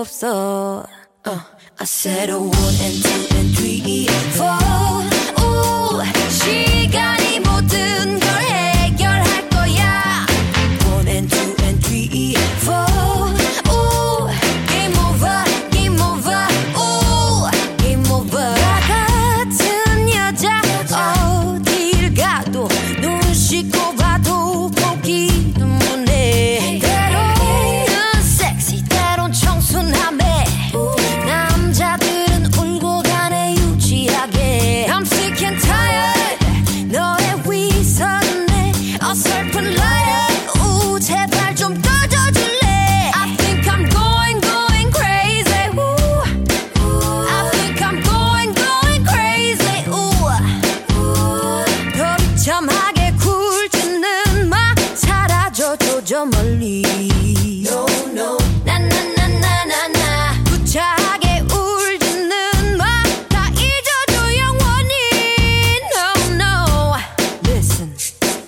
hope so. Uh, I said a one and two and three.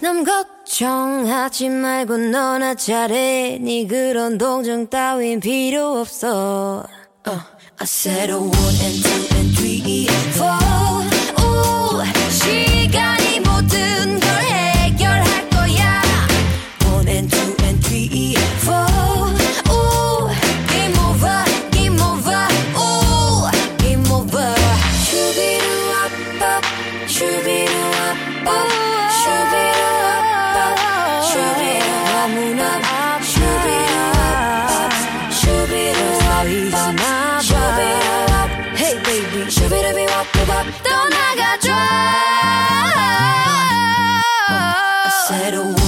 넌 걱정하지 말고 너나 잘해 네 그런 동정 따윈 필요 없어 uh, I said a one and two and three and four said a word.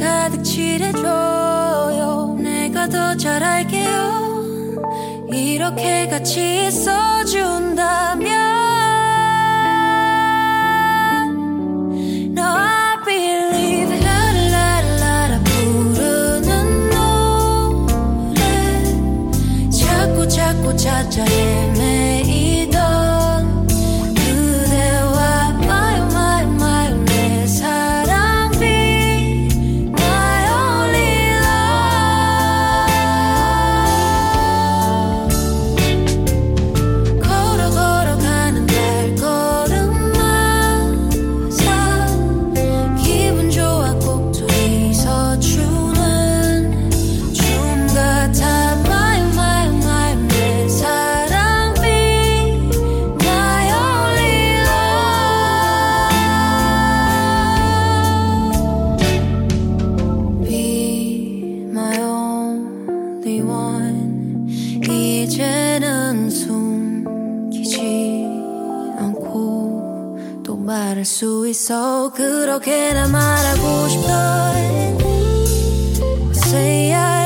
가득 칠해줘요. 내가 더 잘할게요. 이렇게 같이 있어준다면. 말할 수 있어. 그렇게나 말하고 싶어. Say I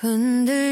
자꾸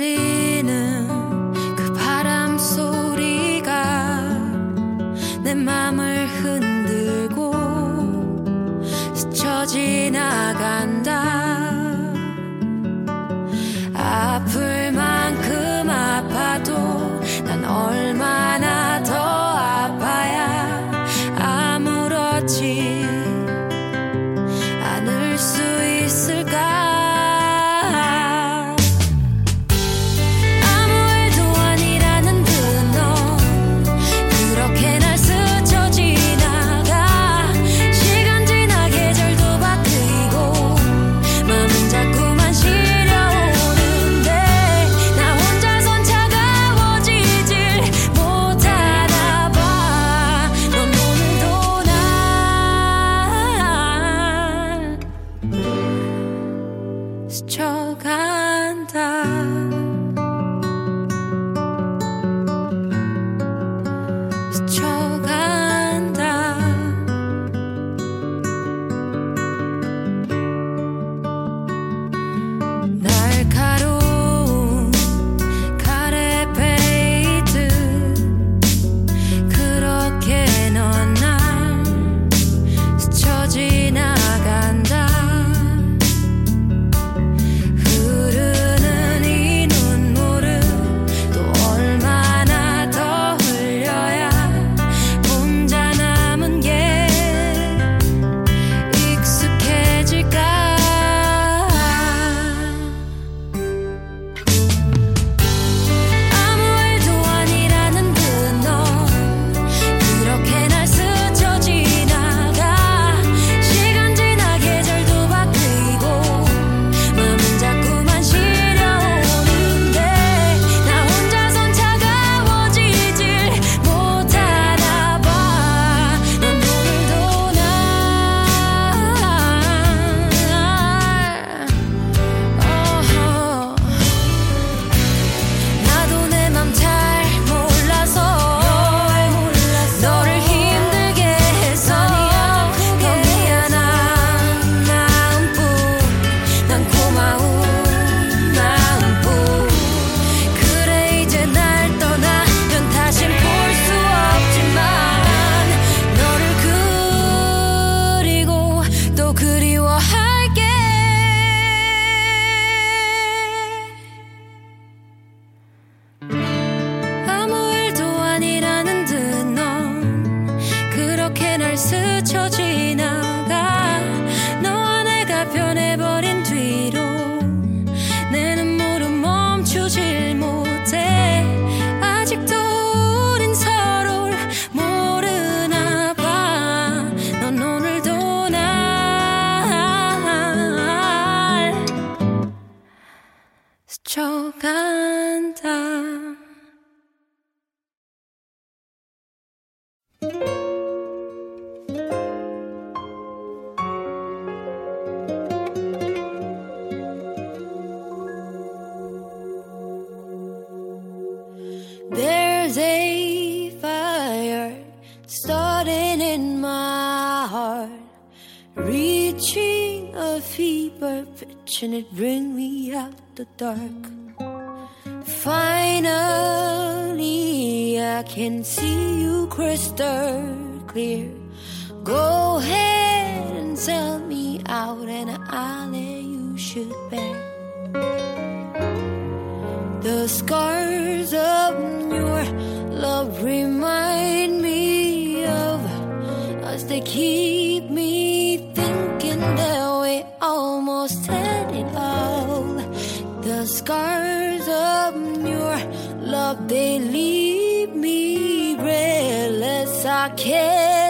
canta. the dark. Finally, I can see you crystal clear. Go ahead and sell me out, and I'll let you shoot back. The scars of your love remind me of us. They keep me thinking that we almost. but they leave me breathless. I can't.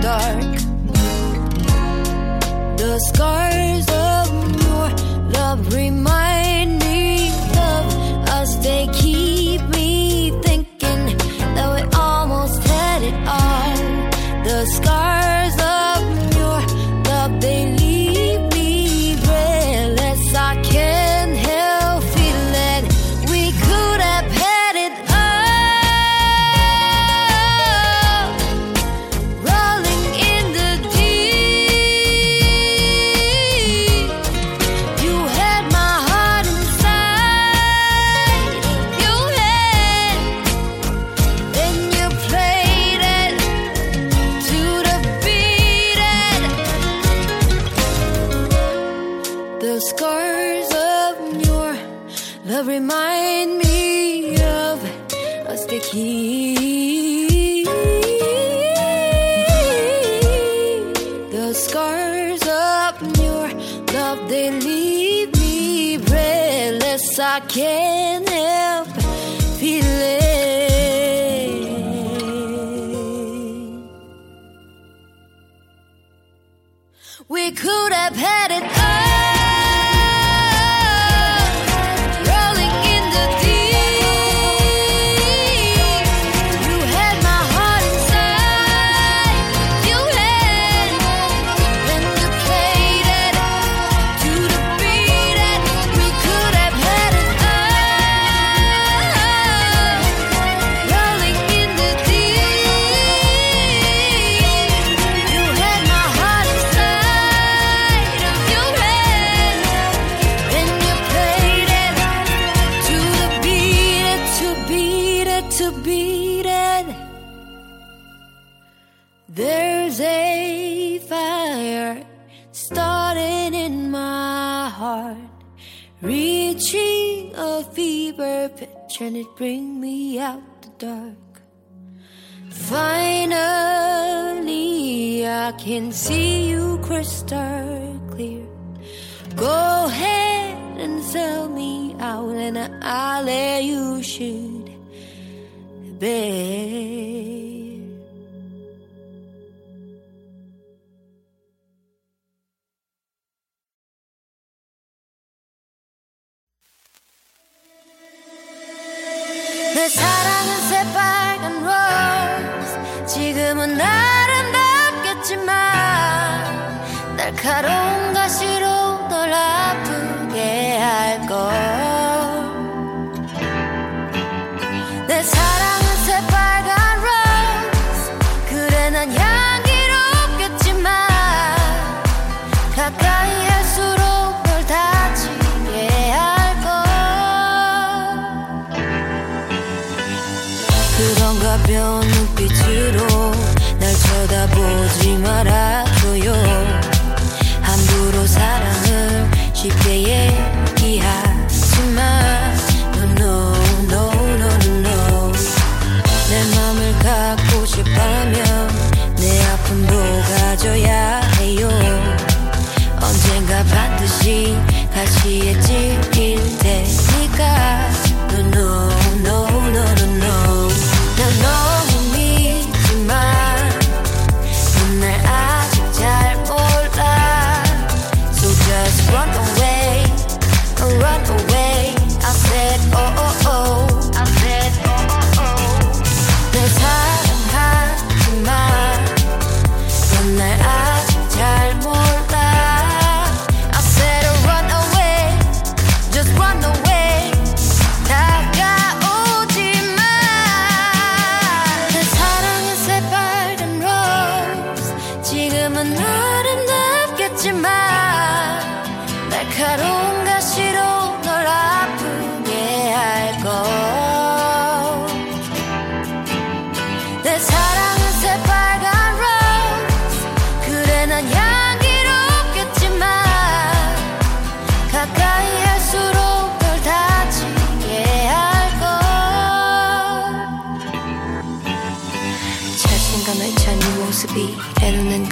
dark. The scars of your love. I can't help feeling. We could have had and it bring me out the dark. Finally, I can see you crystal clear. Go ahead and sell me out, and I'll let you shoot, babe.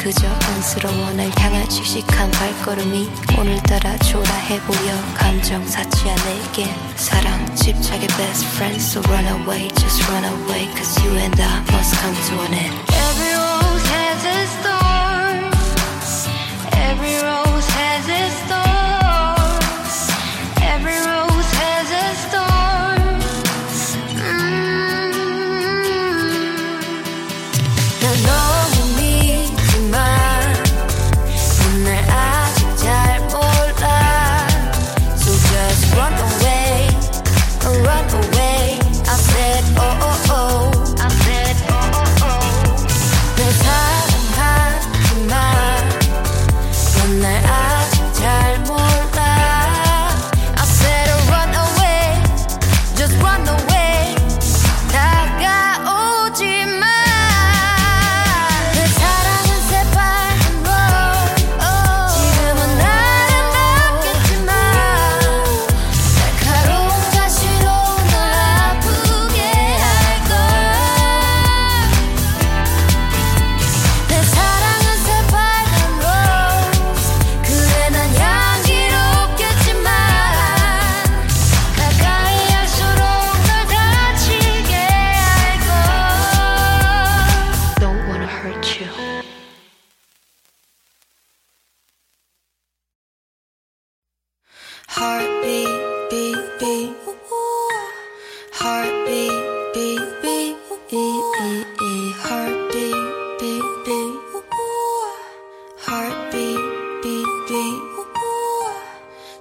그저 안쓰러워 날 향한 씩씩한 발걸음이 오늘따라 초라해 보여 감정 사치한 내게 사랑 집착의 best friend So run away just run away Cause you and I must come to an end Every rose has a storm Every rose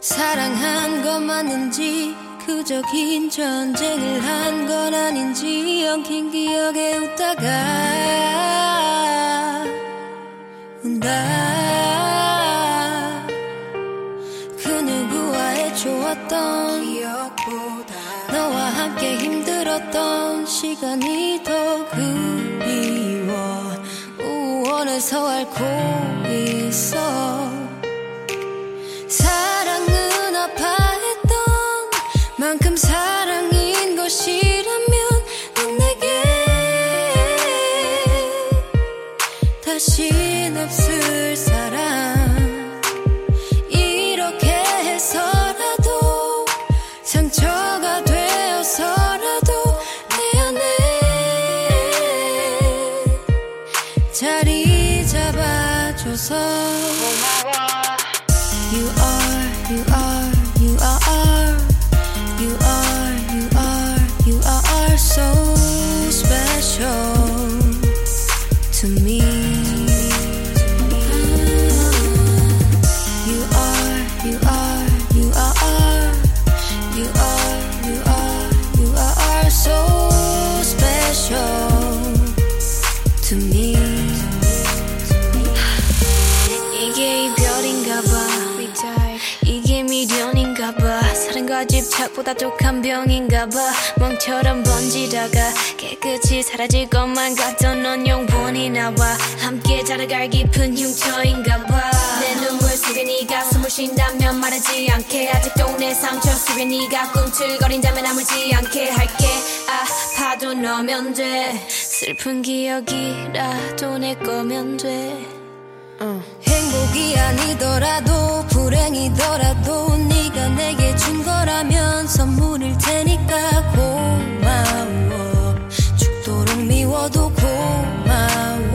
사랑한 것 맞는지 그저 긴 전쟁을 한 건 아닌지 엉킨 기억에 웃다가 운다. 그 누 구와 애좋았던 기억보다 너와 함께 힘들었던 시간이 더 그리워. 우원해서 알고 있어. Come. 생각보다 독한 병인가 봐. 멍처럼 번지다가 깨끗이 사라질 것만 같던 넌 영원히 나와. 함께 자라갈 깊은 흉터인가 봐내 눈물 속에 네가 숨을 쉰다면 말하지 않게. 아직도 내 상처 속에 네가 꿈틀거린다면 아물지 않게 할게. 아파도 너면 돼. 슬픈 기억이라도 내 거면 돼. uh. 행복이 아니더라도 불행이더라도 내게 준 거라면 선물일 테니까 고마워. 죽도록 미워도 고마워.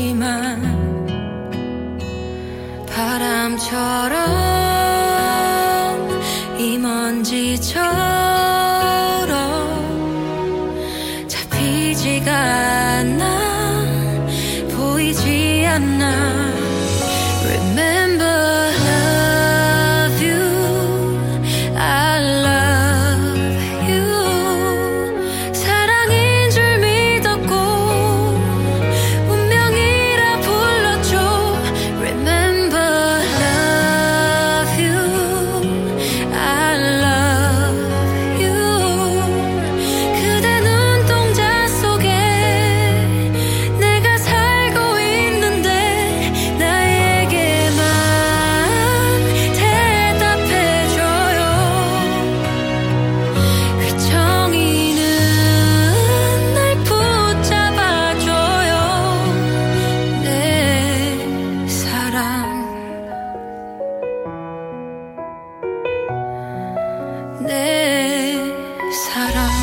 하지만 바람처럼 사랑.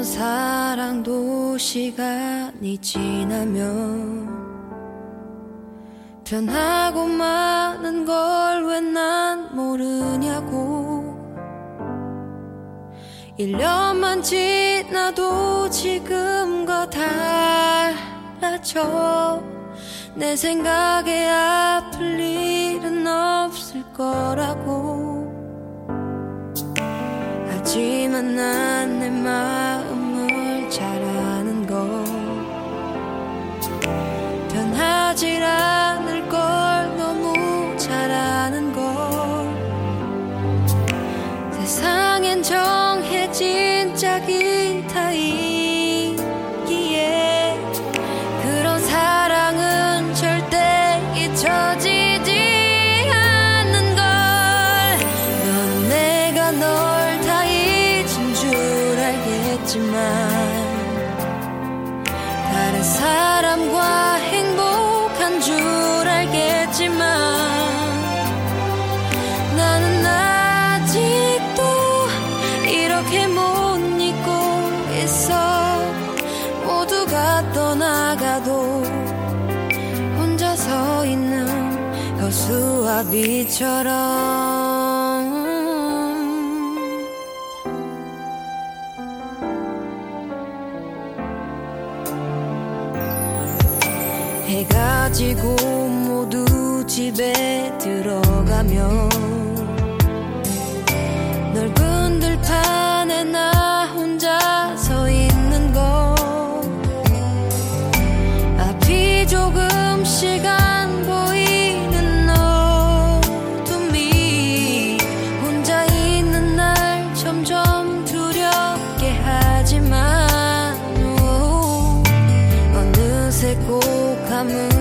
했던 사랑도 시간이 지나면 변하고 마는 걸왜 난 모르냐고. 1년만 지나도 지금과 달라져. 내 생각에 아플 일은 없을 거라고. 하지만 난 내 마음 알겠지만 다른 사람과 행복한 줄 알겠지만 나는 아직도 이렇게 못 잊고 있어. 모두가 떠나가도 혼자 서 있는 거수와 빛처럼 가지고 모두 집에 들어가면 넓은 들판에 나 혼자 서 있는 거 앞이 조금 시간 보이는 어둠이 혼자 있는 날 점점 두렵게 하지만 어느새 꼭 감은